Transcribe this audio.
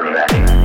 ready.